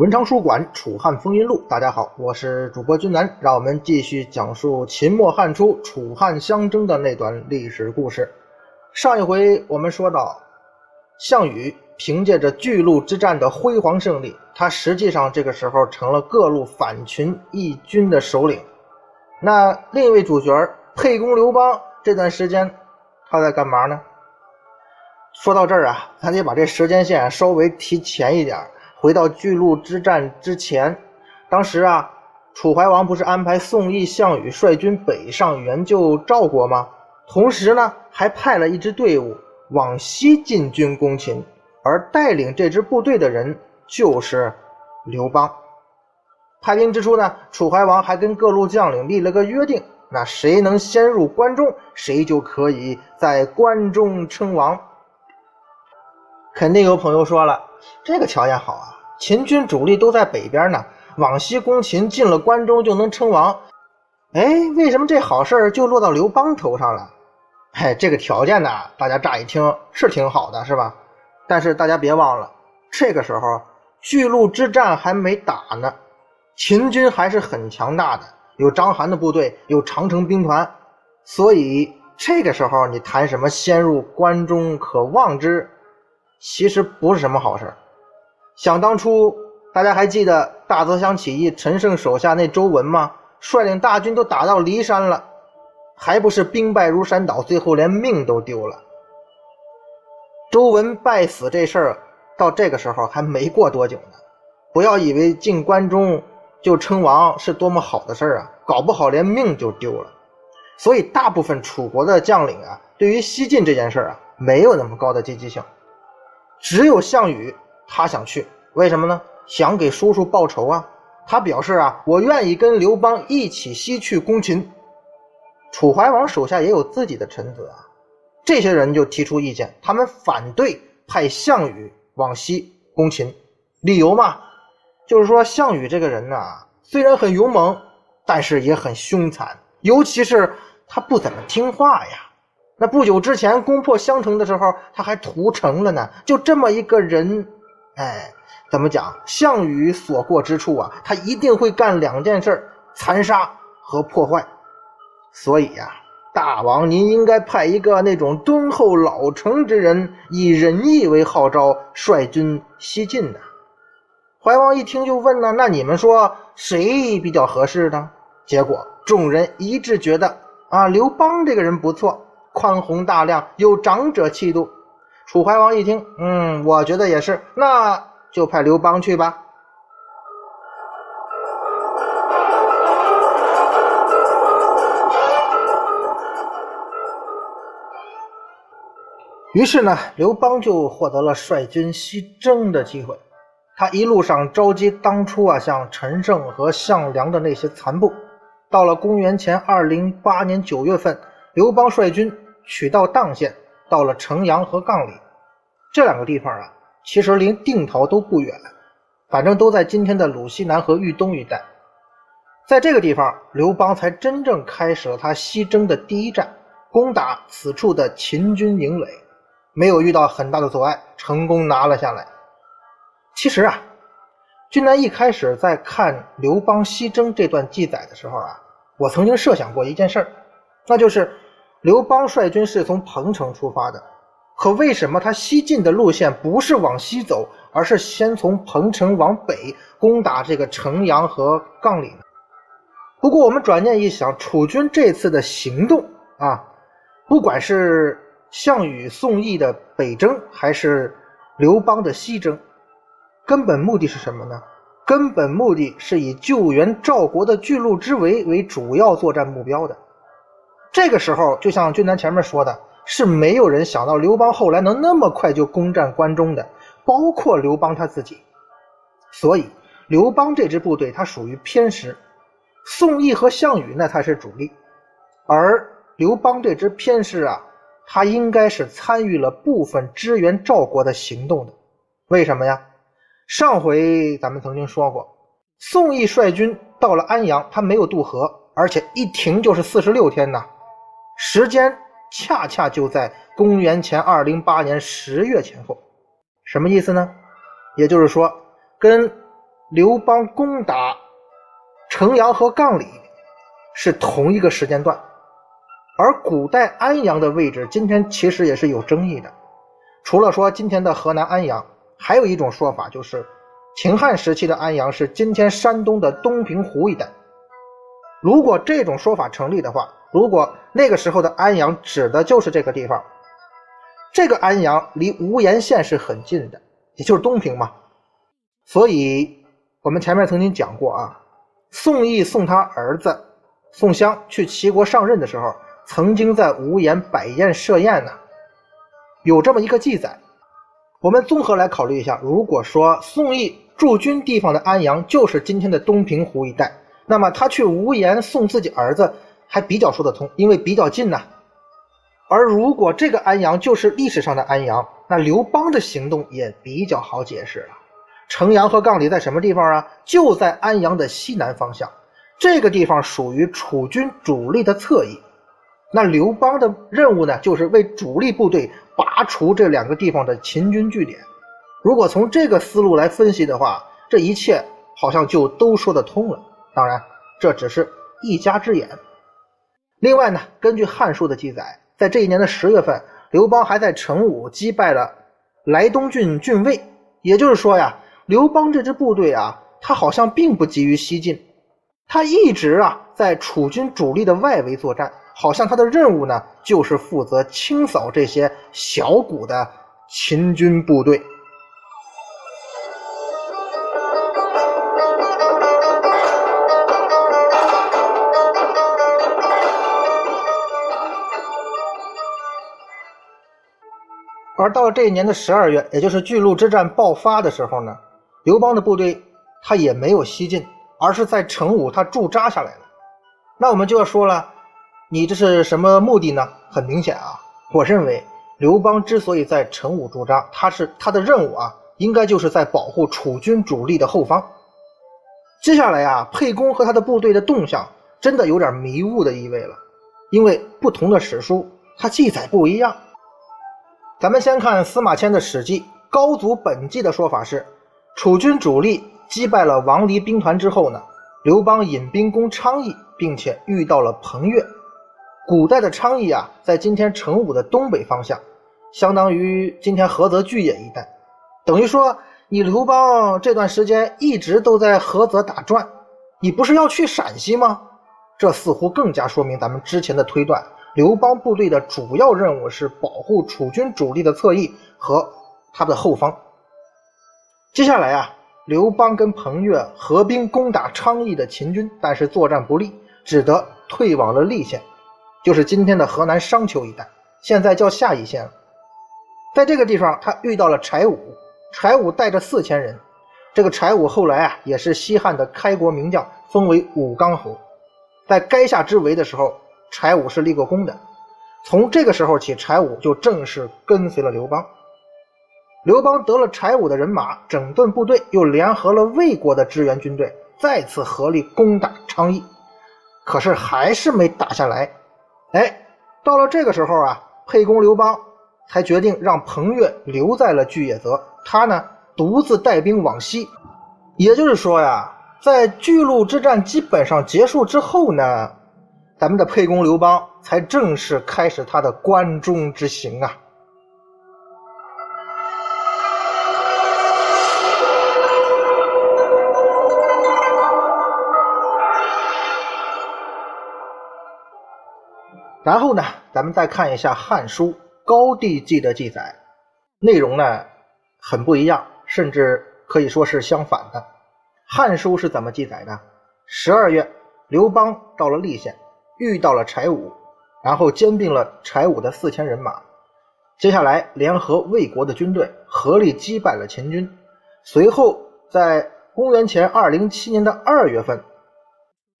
文昌书馆《楚汉风云录》，大家好，我是主播君南，让我们继续讲述秦末汉初楚汉相争的那段历史故事。上一回我们说到，项羽凭借着巨鹿之战的辉煌胜利，他实际上这个时候成了各路反秦义军的首领。那另一位主角沛公刘邦，这段时间他在干嘛呢？说到这儿啊，咱得把这时间线稍微提前一点。回到巨鹿之战之前，当时啊，楚怀王不是安排宋义、项羽率军北上援救赵国吗？同时呢，还派了一支队伍往西进军攻秦，而带领这支部队的人就是刘邦。派兵之初呢，楚怀王还跟各路将领立了个约定：那谁能先入关中，谁就可以在关中称王。肯定有朋友说了。这个条件好啊！秦军主力都在北边呢，往西攻秦，进了关中就能称王。哎，为什么这好事儿就落到刘邦头上了？哎，这个条件呢，大家乍一听是挺好的，是吧？但是大家别忘了，这个时候巨鹿之战还没打呢，秦军还是很强大的，有章邯的部队，有长城兵团，所以这个时候你谈什么先入关中可望之？其实不是什么好事想当初，大家还记得大泽乡起义，陈胜手下那周文吗？率领大军都打到骊山了，还不是兵败如山倒，最后连命都丢了。周文败死这事儿，到这个时候还没过多久呢。不要以为进关中就称王是多么好的事儿啊，搞不好连命就丢了。所以，大部分楚国的将领啊，对于西进这件事儿啊，没有那么高的积极性。只有项羽，他想去，为什么呢？想给叔叔报仇啊！他表示啊，我愿意跟刘邦一起西去攻秦。楚怀王手下也有自己的臣子啊，这些人就提出意见，他们反对派项羽往西攻秦。理由嘛，就是说项羽这个人呢，虽然很勇猛，但是也很凶残，尤其是他不怎么听话呀。那不久之前攻破襄城的时候，他还屠城了呢。就这么一个人，哎，怎么讲？项羽所过之处啊，他一定会干两件事：残杀和破坏。所以呀，大王您应该派一个那种敦厚老成之人，以仁义为号召，率军西进的。怀王一听就问呢：“那你们说谁比较合适呢？”结果众人一致觉得啊，刘邦这个人不错。宽宏大量，有长者气度。楚怀王一听，嗯，我觉得也是，那就派刘邦去吧。于是呢，刘邦就获得了率军西征的机会。他一路上召集当初啊，像陈胜和项梁的那些残部。到了公元前二零八年九月份。刘邦率军取道砀县，到了城阳和杠里这两个地方啊，其实离定陶都不远，反正都在今天的鲁西南和豫东一带。在这个地方，刘邦才真正开始了他西征的第一战，攻打此处的秦军营垒，没有遇到很大的阻碍，成功拿了下来。其实啊，君南一开始在看刘邦西征这段记载的时候啊，我曾经设想过一件事儿。那就是刘邦率军是从彭城出发的，可为什么他西进的路线不是往西走，而是先从彭城往北攻打这个城阳和杠里呢？不过我们转念一想，楚军这次的行动啊，不管是项羽、宋义的北征，还是刘邦的西征，根本目的是什么呢？根本目的是以救援赵国的巨鹿之围为主要作战目标的。这个时候，就像俊南前面说的，是没有人想到刘邦后来能那么快就攻占关中的，包括刘邦他自己。所以，刘邦这支部队他属于偏师，宋义和项羽那才是主力，而刘邦这支偏师啊，他应该是参与了部分支援赵国的行动的。为什么呀？上回咱们曾经说过，宋义率军到了安阳，他没有渡河，而且一停就是四十六天呐，时间恰恰就在公元前二零八年十月前后。什么意思呢？也就是说。跟刘邦攻打城阳和杠里是同一个时间段，而古代安阳的位置，今天其实也是有争议的。除了说今天的河南安阳，还有一种说法就是，秦汉时期的安阳是今天山东的东平湖一带。如果这种说法成立的话，如果那个时候的安阳指的就是这个地方，这个安阳离无盐县是很近的，也就是东平嘛。所以，我们前面曾经讲过啊，宋义送他儿子宋襄去齐国上任的时候，曾经在无盐摆宴设宴呢，有这么一个记载。我们综合来考虑一下，如果说宋义驻军地方的安阳就是今天的东平湖一带，那么他去无盐送自己儿子还比较说得通，因为比较近呢。而如果这个安阳就是历史上的安阳，那刘邦的行动也比较好解释了。城阳和杠里在什么地方啊？就在安阳的西南方向。这个地方属于楚军主力的侧翼。那刘邦的任务呢，就是为主力部队拔除这两个地方的秦军据点。如果从这个思路来分析的话，这一切好像就都说得通了。当然，这只是一家之言。另外呢，根据《汉书》的记载，在这一年的十月份，刘邦还在成武击败了莱东郡郡尉。也就是说呀。刘邦这支部队啊，他好像并不急于西进，他一直啊在楚军主力的外围作战，好像他的任务呢就是负责清扫这些小股的秦军部队。而到了这一年的十二月，也就是巨鹿之战爆发的时候呢。刘邦的部队他也没有西进，而是在成武他驻扎下来了。那我们就要说了，你这是什么目的呢？很明显啊，我认为刘邦之所以在成武驻扎，他是他的任务啊，应该就是在保护楚军主力的后方。接下来啊，沛公和他的部队的动向真的有点迷雾的意味了，因为不同的史书它记载不一样。咱们先看司马迁的《史记·高祖本纪》的说法是。楚军主力击败了王离兵团之后呢，刘邦引兵攻昌邑，并且遇到了彭越。古代的昌邑啊，在今天成武的东北方向，相当于今天菏泽巨野一带。等于说，你刘邦这段时间一直都在菏泽打转，你不是要去陕西吗？这似乎更加说明咱们之前的推断：刘邦部队的主要任务是保护楚军主力的侧翼和他的后方。接下来啊，刘邦跟彭越合兵攻打昌邑的秦军，但是作战不利，只得退往了历县，就是今天的河南商丘一带，现在叫夏邑县了。在这个地方，他遇到了柴武，柴武带着四千人。这个柴武后来啊，也是西汉的开国名将，封为武冈侯。在垓下之围的时候，柴武是立过功的。从这个时候起，柴武就正式跟随了刘邦。刘邦得了柴武的人马，整顿部队，又联合了魏国的支援军队，再次合力攻打昌邑。可是还是没打下来。哎，到了这个时候啊，沛公刘邦才决定让彭越留在了巨野泽，他呢独自带兵往西。也就是说呀，在巨鹿之战基本上结束之后呢，咱们的沛公刘邦才正式开始他的关中之行啊。然后呢，咱们再看一下《汉书·高帝纪》的记载，内容呢很不一样，甚至可以说是相反的。《汉书》是怎么记载的？十二月，刘邦到了历县，遇到了柴武，然后兼并了柴武的四千人马。接下来，联合魏国的军队，合力击败了秦军。随后，在公元前二零七年的二月份，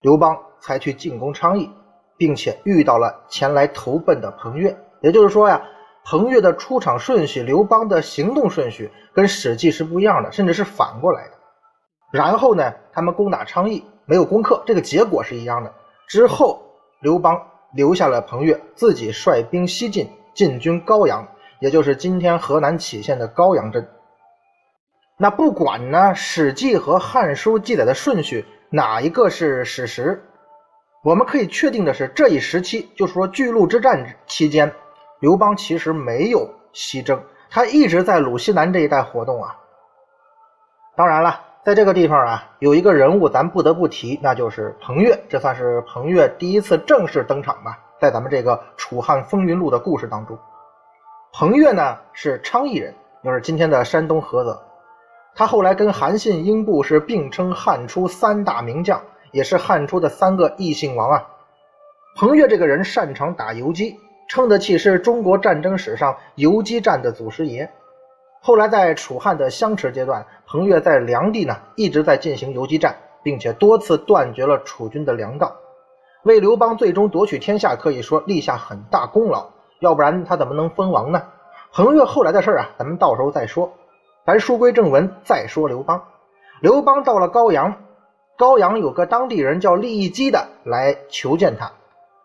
刘邦才去进攻昌邑，并且遇到了前来投奔的彭越。也就是说呀，彭越的出场顺序，刘邦的行动顺序跟《史记》是不一样的，甚至是反过来的。然后呢，他们攻打昌邑，没有攻克，这个结果是一样的。之后，刘邦留下了彭越，自己率兵西进，进军高阳，也就是今天河南杞县的高阳镇。那不管呢，《史记》和《汉书》记载的顺序哪一个是史实，我们可以确定的是，这一时期，就是说巨鹿之战期间，刘邦其实没有西征，他一直在鲁西南这一带活动啊。当然了。在这个地方啊，有一个人物咱不得不提，那就是彭越。这算是彭越第一次正式登场吧，在咱们这个《楚汉风云录》的故事当中。彭越呢是昌邑人，就是今天的山东菏泽。他后来跟韩信、英布是并称汉初三大名将，也是汉初的三个异姓王啊。彭越这个人擅长打游击，称得起是中国战争史上游击战的祖师爷。后来在楚汉的相持阶段，彭越在梁地呢一直在进行游击战，并且多次断绝了楚军的粮道，为刘邦最终夺取天下可以说立下很大功劳。要不然他怎么能封王呢？彭越后来的事啊，咱们到时候再说。咱书归正文，再说刘邦。刘邦到了高阳，高阳有个当地人叫利益基的来求见他。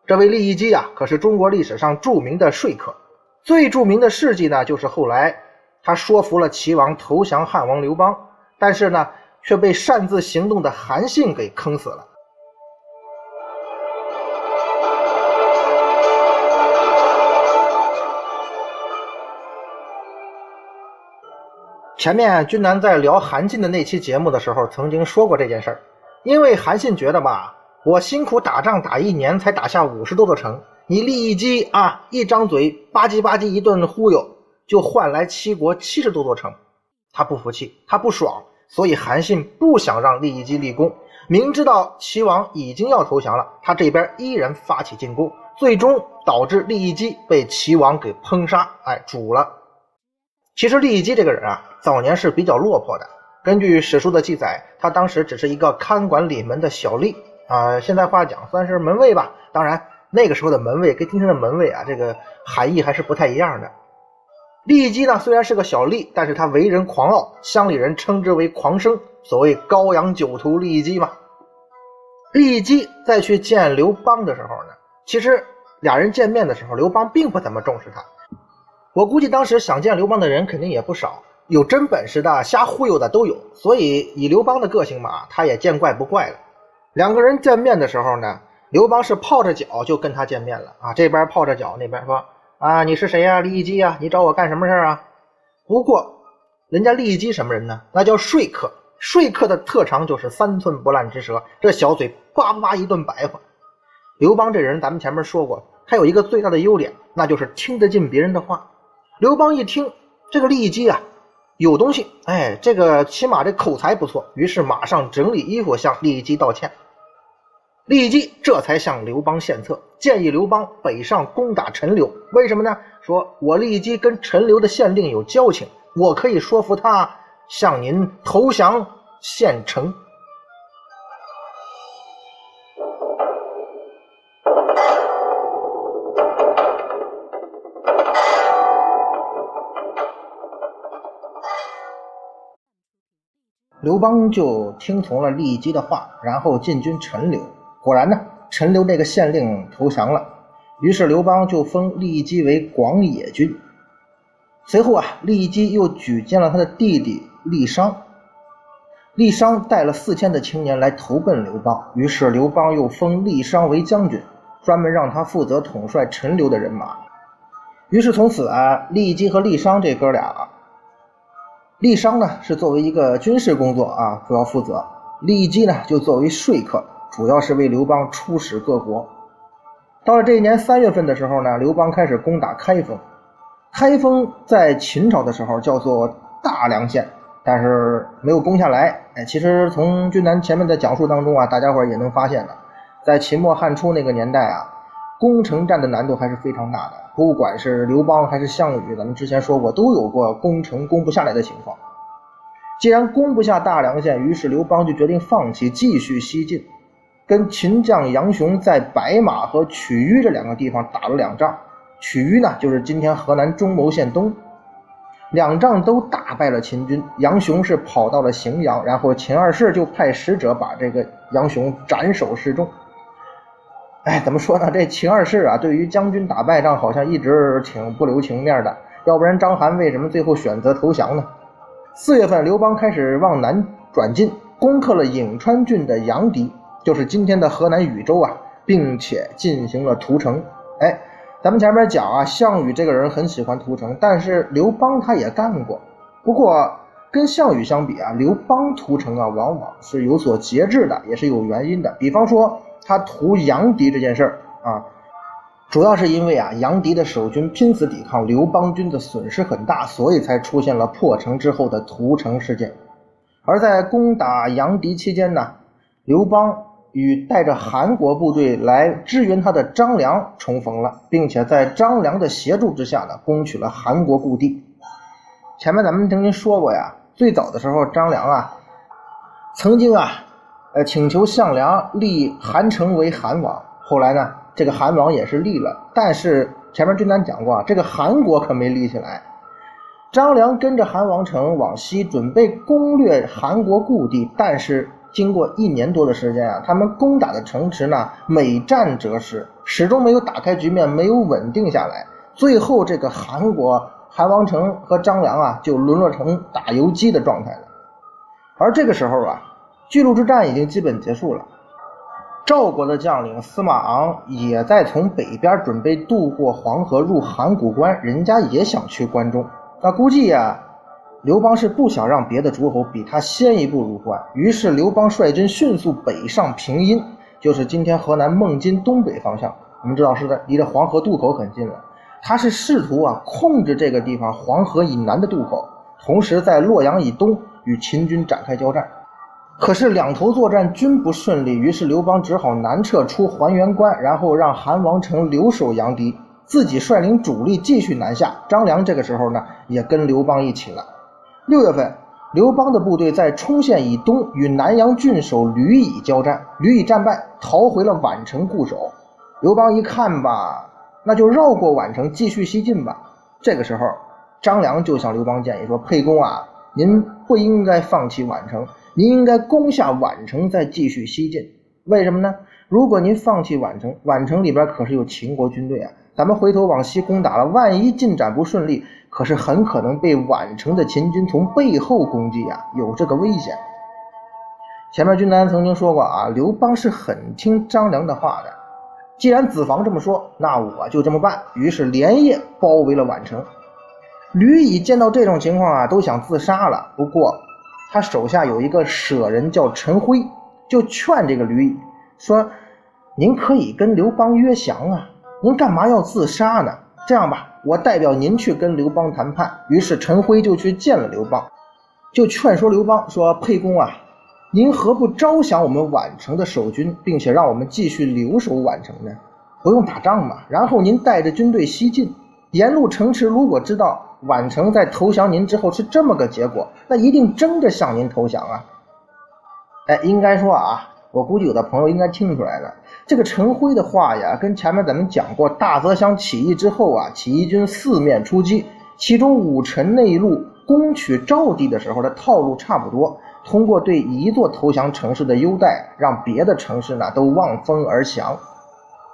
这位利益基啊，可是中国历史上著名的说客，最著名的事迹呢，就是后来。他说服了齐王投降汉王刘邦，但是呢，却被擅自行动的韩信给坑死了。前面君南在聊韩信的那期节目的时候，曾经说过这件事儿。因为韩信觉得吧，我辛苦打仗打一年才打下五十多座城，你利益基啊，一张嘴吧唧吧唧一顿忽悠。就换来齐国七十多座城，他不服气，他不爽，所以韩信不想让利益基立功。明知道齐王已经要投降了，他这边依然发起进攻，最终导致利益基被齐王给烹杀，哎，煮了。其实利益基这个人啊，早年是比较落魄的。根据史书的记载，他当时只是一个看管里门的小吏啊，现在话讲算是门卫吧。当然，那个时候的门卫跟今天的门卫啊，这个含义还是不太一样的。利基呢，虽然是个小吏，但是他为人狂傲，乡里人称之为狂生，所谓高阳酒徒利基嘛。利基再去见刘邦的时候呢，其实俩人见面的时候，刘邦并不怎么重视他。我估计当时想见刘邦的人肯定也不少，有真本事的、瞎忽悠的都有。所以以刘邦的个性嘛，他也见怪不怪了。两个人见面的时候呢，刘邦是泡着脚就跟他见面了啊，这边泡着脚，那边说。啊，你是谁呀？利益基呀？你找我干什么事啊？不过，人家利益基什么人呢？那叫说客。说客的特长就是三寸不烂之舌，这小嘴叭叭叭一顿白话。刘邦这人，咱们前面说过，他有一个最大的优点，那就是听得进别人的话。刘邦一听这个利益基啊，有东西，哎，这个起码这口才不错，于是马上整理衣服向利益基道歉。立即这才向刘邦献策，建议刘邦北上攻打陈留。为什么呢？说我立即跟陈留的县令有交情，我可以说服他向您投降献城。刘邦就听从了利益基的话，然后进军陈留。果然呢，陈留这个县令投降了，于是刘邦就封利益基为广野君。随后啊，利益基又举荐了他的弟弟利商，利商带了四千的青年来投奔刘邦，于是刘邦又封利商为将军，专门让他负责统帅陈留的人马。于是从此啊，利益基和利商这哥俩，利商呢是作为一个军事工作啊主要负责，利益基呢就作为说客。主要是为刘邦出使各国。到了这一年三月份的时候呢，刘邦开始攻打开封。开封在秦朝的时候叫做大梁县，但是没有攻下来，哎，其实从君南前面的讲述当中啊，大家伙也能发现了，在秦末汉初那个年代啊，攻城战的难度还是非常大的。不管是刘邦还是项羽，咱们之前说过，都有过攻城攻不下来的情况。既然攻不下大梁县，于是刘邦就决定放弃，继续西进，跟秦将杨雄在白马和曲阜这两个地方打了两仗。曲阜呢，就是今天河南中牟县东。两仗都大败了秦军，杨雄是跑到了荥阳，然后秦二世就派使者把这个杨雄斩首示众。哎，怎么说呢？这秦二世啊，对于将军打败仗好像一直挺不留情面的。要不然章邯为什么最后选择投降呢？四月份，刘邦开始往南转进，攻克了颍川郡的杨迪，就是今天的河南禹州啊，并且进行了屠城。哎。咱们前面讲啊，项羽这个人很喜欢屠城，但是刘邦他也干过。不过跟项羽相比啊，刘邦屠城啊，往往是有所节制的，也是有原因的。比方说他屠杨迪这件事儿啊，主要是因为啊，杨迪的守军拼死抵抗，刘邦军的损失很大，所以才出现了破城之后的屠城事件。而在攻打杨迪期间呢，刘邦。与带着韩国部队来支援他的张良重逢了，并且在张良的协助之下呢，攻取了韩国故地。前面咱们曾经说过呀，最早的时候张良啊，曾经啊，呃，请求项梁立韩城为韩王。后来呢，这个韩王也是立了，但是前面军单讲过啊，这个韩国可没立起来。张良跟着韩王城往西，准备攻略韩国故地，但是。经过一年多的时间啊，他们攻打的城池呢，每战折失，始终没有打开局面，没有稳定下来。最后，这个韩国韩王城和张良啊，就沦落成打游击的状态了。而这个时候啊，巨鹿之战已经基本结束了，赵国的将领司马昂也在从北边准备渡过黄河入函谷关，人家也想去关中。那估计呀。刘邦是不想让别的诸侯比他先一步入关，于是刘邦率军迅速北上平阴，就是今天河南孟津东北方向。我们知道是在离着黄河渡口很近了。他是试图啊控制这个地方黄河以南的渡口，同时在洛阳以东与秦军展开交战。可是两头作战均不顺利，于是刘邦只好南撤出还原关，然后让韩王城留守杨迪，自己率领主力继续南下。张良这个时候呢也跟刘邦一起了。六月份，刘邦的部队在冲县以东与南阳郡守吕乙交战，吕乙战败，逃回了宛城固守。刘邦一看吧，那就绕过宛城继续西进吧。这个时候，张良就向刘邦建议说：“沛公啊，您不应该放弃宛城，您应该攻下宛城再继续西进。为什么呢？如果您放弃宛城，宛城里边可是有秦国军队啊。”咱们回头往西攻打了，万一进展不顺利，可是很可能被宛城的秦军从背后攻击呀，有这个危险。前面军南曾经说过啊，刘邦是很听张良的话的。既然子房这么说，那我就这么办。于是连夜包围了宛城。吕乙见到这种情况啊，都想自杀了。不过他手下有一个舍人叫陈辉，就劝这个吕乙说：“您可以跟刘邦约降啊。”您干嘛要自杀呢？这样吧，我代表您去跟刘邦谈判。于是陈辉就去见了刘邦，就劝说刘邦说：“沛公啊，您何不招降我们宛城的守军，并且让我们继续留守宛城呢？不用打仗嘛。然后您带着军队西进，沿路城池如果知道宛城在投降您之后是这么个结果，那一定争着向您投降啊。哎，应该说啊。”我估计有的朋友应该听出来了，这个陈辉的话呀，跟前面咱们讲过大泽乡起义之后啊，起义军四面出击，其中武臣内陆攻取赵地的时候的套路差不多，通过对一座投降城市的优待，让别的城市呢都望风而降。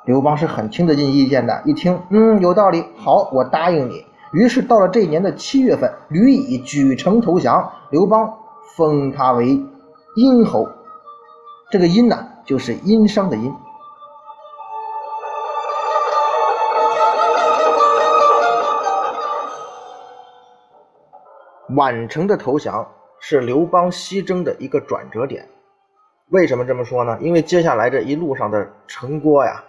刘邦是很听得进意见的，一听，嗯，有道理，好，我答应你。于是到了这年的七月份，吕乙举城投降，刘邦封他为殷侯。这个殷呢，就是殷商的殷。宛城的投降是刘邦西征的一个转折点。为什么这么说呢？因为接下来这一路上的城郭呀，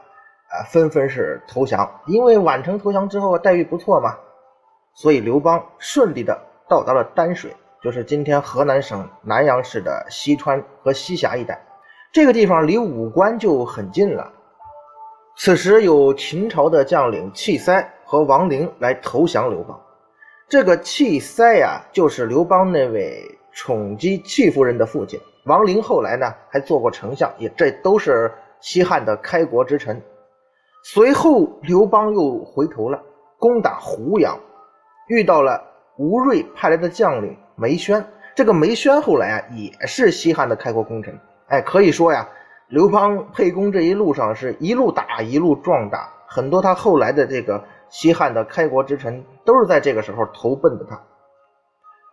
啊，纷纷是投降。因为宛城投降之后待遇不错嘛，所以刘邦顺利的到达了丹水。就是今天河南省南阳市的西川和西峡一带。这个地方离武关就很近了。此时有秦朝的将领契塞和王陵来投降刘邦。这个契塞呀，就是刘邦那位宠姬戚夫人的父亲。王陵后来呢，还做过丞相，也这都是西汉的开国之臣。随后刘邦又回头了，攻打胡阳，遇到了吴芮派来的将领梅轩。这个梅轩后来啊，也是西汉的开国功臣。哎，可以说呀，刘邦沛公这一路上是一路打一路壮大，很多他后来的这个西汉的开国之臣都是在这个时候投奔的他。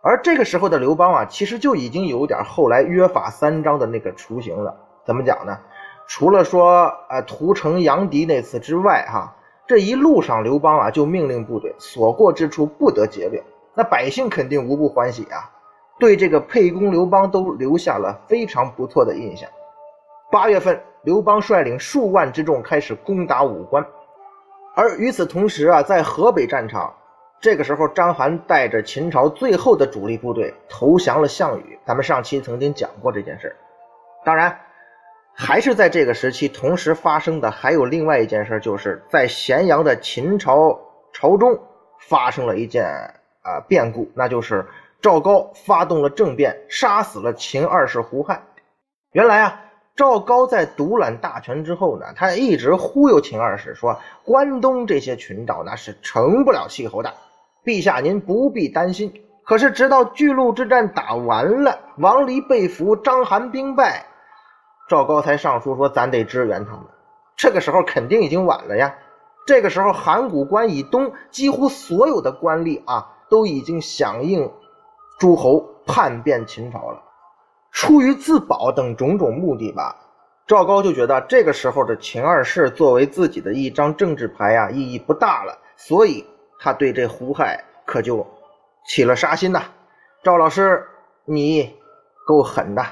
而这个时候的刘邦啊，其实就已经有点后来约法三章的那个雏形了。怎么讲呢？除了说呃屠城杨迪那次之外，哈，这一路上刘邦啊就命令部队所过之处不得劫掠，那百姓肯定无不欢喜啊。对这个沛公刘邦都留下了非常不错的印象。八月份，刘邦率领数万之众开始攻打武关，而与此同时啊，在河北战场，这个时候章邯带着秦朝最后的主力部队投降了项羽。咱们上期曾经讲过这件事当然，还是在这个时期同时发生的还有另外一件事，就是在咸阳的秦朝朝中发生了一件啊变故，那就是。赵高发动了政变，杀死了秦二世胡亥。原来啊，赵高在独揽大权之后呢，他一直忽悠秦二世说，关东这些群岛那是成不了气候的，陛下您不必担心。可是直到巨鹿之战打完了，王离被俘，章邯兵败，赵高才上书说，咱得支援他们。这个时候肯定已经晚了呀。这个时候，函谷关以东几乎所有的官吏啊，都已经响应。诸侯叛变秦朝了，出于自保等种种目的吧，赵高就觉得这个时候的秦二世作为自己的一张政治牌啊，意义不大了，所以他对这胡亥可就起了杀心呐。赵老师，你够狠的。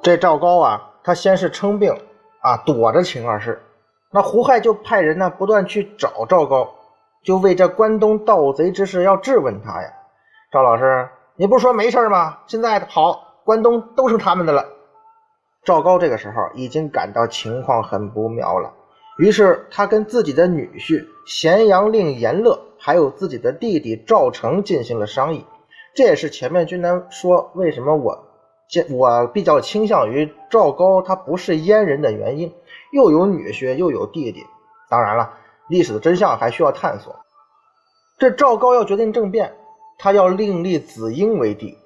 这赵高啊。他先是称病啊，躲着秦二世。那胡亥就派人呢，不断去找赵高，就为这关东盗贼之事要质问他呀。赵老师，你不是说没事吗？现在好，关东都是他们的了。赵高这个时候已经感到情况很不妙了，于是他跟自己的女婿咸阳令严乐，还有自己的弟弟赵成进行了商议。这也是前面君南说为什么我。我比较倾向于赵高，他不是阉人的原因，又有女婿又有弟弟。当然了，历史的真相还需要探索。这赵高要决定政变，他要另立子婴为帝。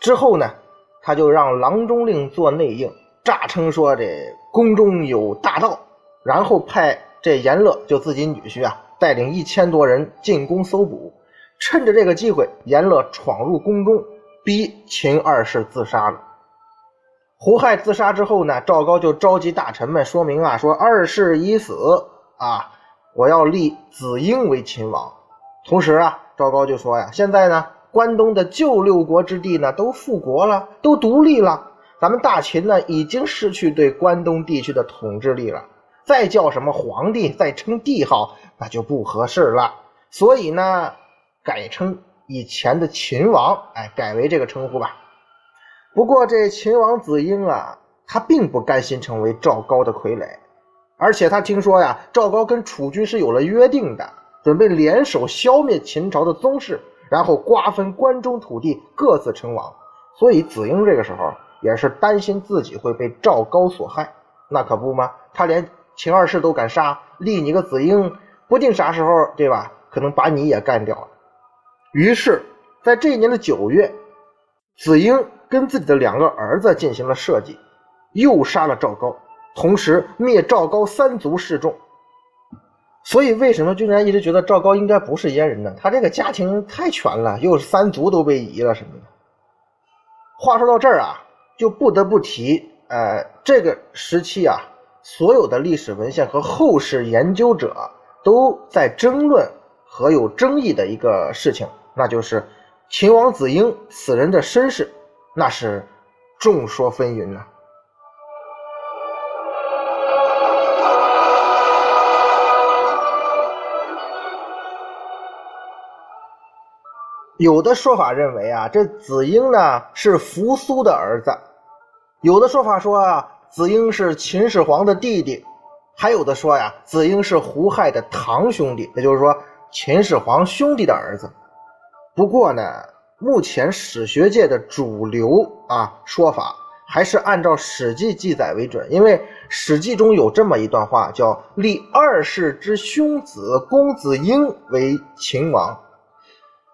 之后呢，他就让郎中令做内应，诈称说这宫中有大盗，然后派这严乐就自己女婿啊，带领一千多人进宫搜捕。趁着这个机会，严乐闯入宫中。逼秦二世自杀了。胡亥自杀之后呢，赵高就召集大臣们说明啊，说二世已死啊，我要立子婴为秦王。同时啊，赵高就说呀，现在呢，关东的旧六国之地呢都复国了，都独立了，咱们大秦呢已经失去对关东地区的统治力了，再叫什么皇帝，再称帝号，那就不合适了。所以呢，改称。以前的秦王，哎，改为这个称呼吧。不过这秦王子婴啊，他并不甘心成为赵高的傀儡，而且他听说呀，赵高跟楚军是有了约定的，准备联手消灭秦朝的宗室，然后瓜分关中土地，各自称王。所以子婴这个时候也是担心自己会被赵高所害。那可不吗？他连秦二世都敢杀，立你个子婴，不定啥时候，对吧？可能把你也干掉了。于是，在这一年的九月，子婴跟自己的两个儿子进行了设计，又杀了赵高，同时灭赵高三族示众。所以，为什么君然一直觉得赵高应该不是阉人呢？他这个家庭太全了，又是三族都被移了什么的。话说到这儿啊，就不得不提，呃，这个时期啊，所有的历史文献和后世研究者都在争论。和有争议的一个事情，那就是秦王子婴此人的身世那是众说纷纭呢有的说法认为啊这子婴呢是扶苏的儿子有的说法说啊子婴是秦始皇的弟弟还有的说呀子婴是胡亥的堂兄弟也就是说秦始皇兄弟的儿子。不过呢，目前史学界的主流啊说法还是按照《史记》记载为准，因为《史记》中有这么一段话，叫“立二世之兄子公子婴为秦王”。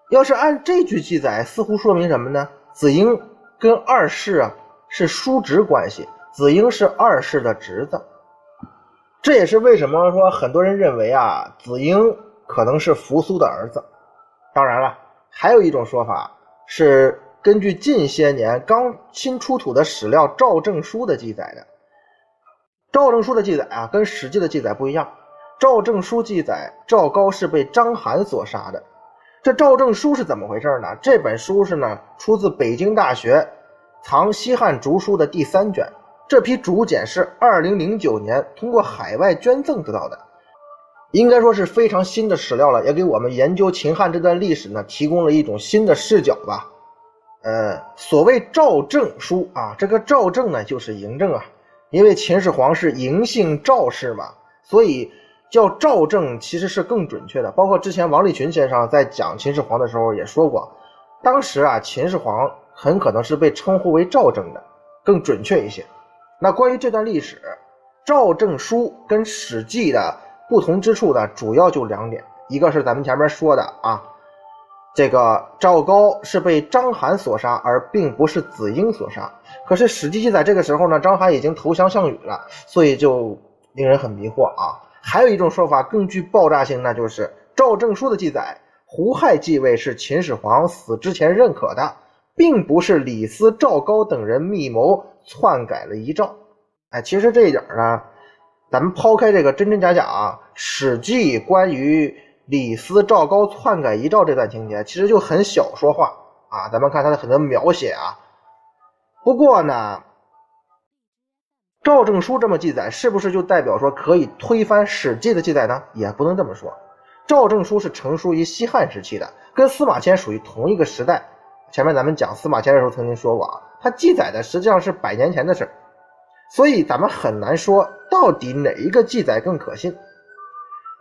要是按这句记载，似乎说明什么呢？子婴跟二世啊是叔侄关系，子婴是二世的侄子。这也是为什么说很多人认为啊，子婴可能是扶苏的儿子。当然了，还有一种说法是根据近些年刚新出土的史料《赵正书》的记载的。《赵正书》的记载啊，跟《史记》的记载不一样。《赵正书》记载赵高是被章邯所杀的。这赵正书是怎么回事呢？这本书是呢出自北京大学藏西汉竹书的第三卷，这批竹简是二零零九年通过海外捐赠得到的，应该说是非常新的史料了，也给我们研究秦汉这段历史呢提供了一种新的视角吧。呃，所谓赵正书啊，这个赵正呢就是嬴政啊，因为秦始皇是嬴姓赵氏嘛，所以。叫赵正其实是更准确的，包括之前王立群先生在讲秦始皇的时候也说过，当时啊秦始皇很可能是被称呼为赵正的，更准确一些。那关于这段历史，《赵正书》跟《史记》的不同之处呢，主要就两点，一个是咱们前面说的啊，这个赵高是被章邯所杀，而并不是子婴所杀。可是《史记》记载这个时候呢，章邯已经投降项羽了，所以就令人很迷惑啊。还有一种说法更具爆炸性，那就是《赵正书》的记载，胡亥继位是秦始皇死之前认可的，并不是李斯、赵高等人密谋篡改了遗诏。哎，其实这一点呢，咱们抛开这个真真假假啊，《史记》关于李斯、赵高篡改遗诏这段情节，其实就很小说化啊。咱们看它的很多描写啊。不过呢。赵正书这么记载，是不是就代表说可以推翻《史记》的记载呢？也不能这么说。赵正书是成书于西汉时期的，跟司马迁属于同一个时代。前面咱们讲司马迁的时候曾经说过啊，他记载的实际上是百年前的事所以咱们很难说到底哪一个记载更可信。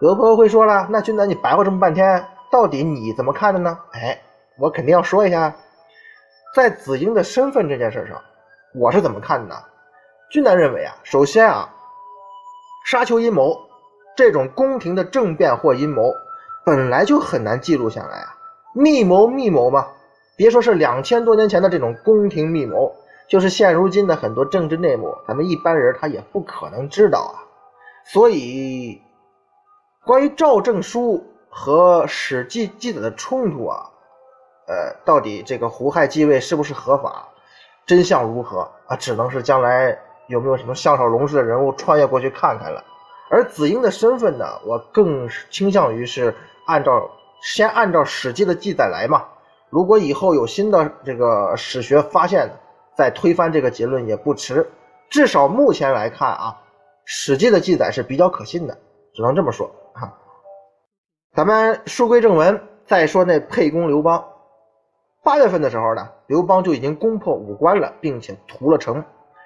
有的朋友会说了，那君南你白话这么半天，到底你怎么看的呢？哎，我肯定要说一下，在子婴的身份这件事上，我是怎么看的？君南认为啊，首先啊，沙丘阴谋这种宫廷的政变或阴谋本来就很难记录下来啊。密谋密谋嘛，别说是两千多年前的这种宫廷密谋，就是现如今的很多政治内幕，咱们一般人他也不可能知道啊。所以，关于赵正书和《史记》记载的冲突啊，呃，到底这个胡亥继位是不是合法，真相如何啊，只能是将来。有没有什么项少龙式的人物穿越过去看看了？而子婴的身份呢？我更倾向于是按照先按照《史记》的记载来嘛。如果以后有新的这个史学发现，再推翻这个结论也不迟。至少目前来看啊，《史记》的记载是比较可信的，只能这么说啊。咱们书归正文，再说那沛公刘邦。八月份的时候呢，刘邦就已经攻破武关了，并且屠了城。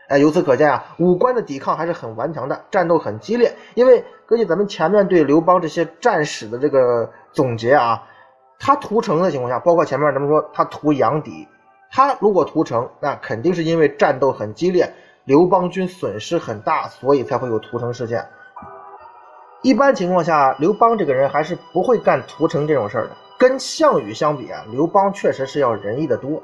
哎，由此可见啊，武关的抵抗还是很顽强的，战斗很激烈。因为根据咱们前面对刘邦这些战史的这个总结啊，他屠城的情况下，包括前面咱们说他屠阳翟，他如果屠城，那肯定是因为战斗很激烈，刘邦军损失很大，所以才会有屠城事件。一般情况下，刘邦这个人还是不会干屠城这种事儿的。跟项羽相比啊，刘邦确实是要仁义的多。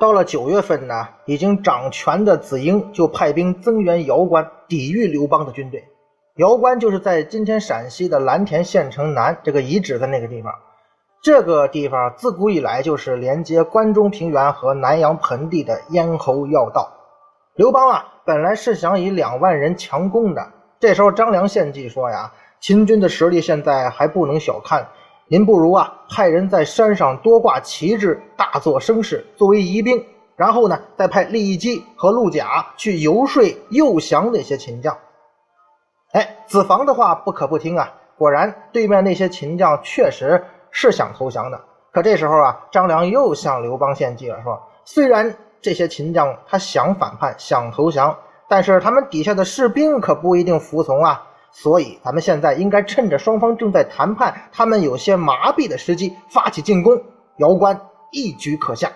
到了九月份呢，已经掌权的子婴就派兵增援瑶关，抵御刘邦的军队。瑶关就是在今天陕西的蓝田县城南这个遗址的那个地方。这个地方自古以来就是连接关中平原和南阳盆地的咽喉要道。刘邦啊，本来是想以两万人强攻的。这时候张良献计说呀：“秦军的实力现在还不能小看，您不如啊，派人在山上多挂旗帜，大做声势，作为疑兵，然后呢，再派利基和陆贾去游说诱降那些秦将。哎，子房的话不可不听啊！果然，对面那些秦将确实是想投降的。可这时候啊，张良又向刘邦献计了，说：虽然这些秦将他想反叛、想投降，但是他们底下的士兵可不一定服从啊。所以，咱们现在应该趁着双方正在谈判，他们有些麻痹的时机发起进攻，姚关一举可下。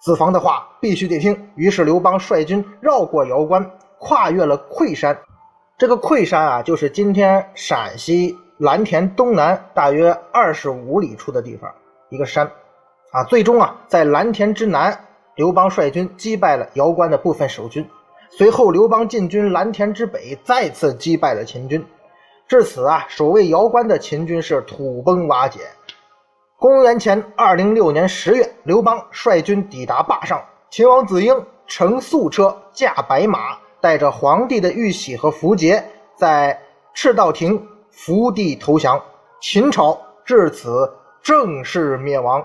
子房的话必须得听。于是，刘邦率军绕过姚关，跨越了溃山。这个溃山啊，就是今天陕西蓝田东南大约二十五里处的地方，一个山。啊，最终啊，在蓝田之南，刘邦率军击败了姚关的部分守军。随后，刘邦进军蓝田之北，再次击败了秦军。至此啊，守卫瑶关的秦军是土崩瓦解。公元前二零六年十月，刘邦率军抵达霸上，秦王子婴乘素车，驾白马，带着皇帝的玉玺和符节，在赤道亭伏地投降。秦朝至此正式灭亡。